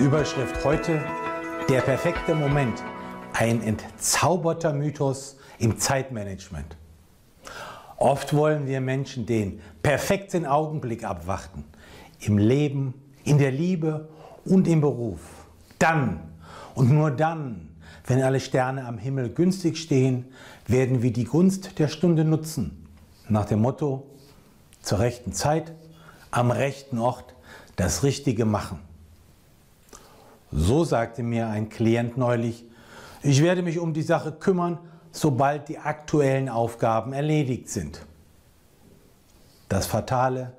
Überschrift heute, der perfekte Moment, ein entzauberter Mythos im Zeitmanagement. Oft wollen wir Menschen den perfekten Augenblick abwarten, im Leben, in der Liebe und im Beruf. Dann und nur dann, wenn alle Sterne am Himmel günstig stehen, werden wir die Gunst der Stunde nutzen. Nach dem Motto, zur rechten Zeit, am rechten Ort das Richtige machen. So sagte mir ein Klient neulich, ich werde mich um die Sache kümmern, sobald die aktuellen Aufgaben erledigt sind. Das Fatale,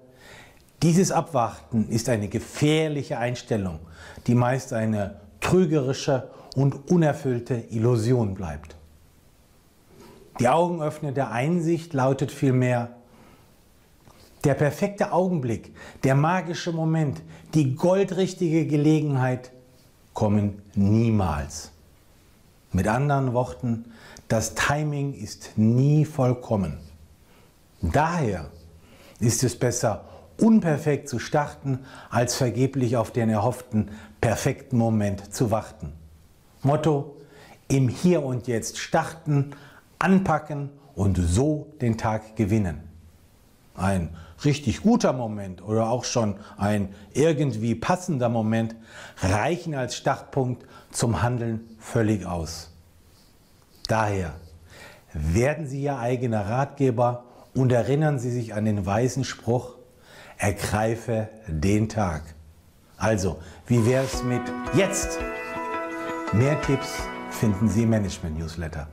dieses Abwarten ist eine gefährliche Einstellung, die meist eine trügerische und unerfüllte Illusion bleibt. Die Augenöffner der Einsicht lautet vielmehr, der perfekte Augenblick, der magische Moment, die goldrichtige Gelegenheit kommen niemals. Mit anderen Worten, das Timing ist nie vollkommen. Daher ist es besser, unperfekt zu starten, als vergeblich auf den erhofften perfekten Moment zu warten. Motto, im Hier und Jetzt starten, anpacken und so den Tag gewinnen. Ein richtig guter Moment oder auch schon ein irgendwie passender Moment reichen als Startpunkt zum Handeln völlig aus. Daher werden Sie Ihr eigener Ratgeber und erinnern Sie sich an den weisen Spruch, ergreife den Tag. Also, wie wäre es mit jetzt? Mehr Tipps finden Sie im Management Newsletter.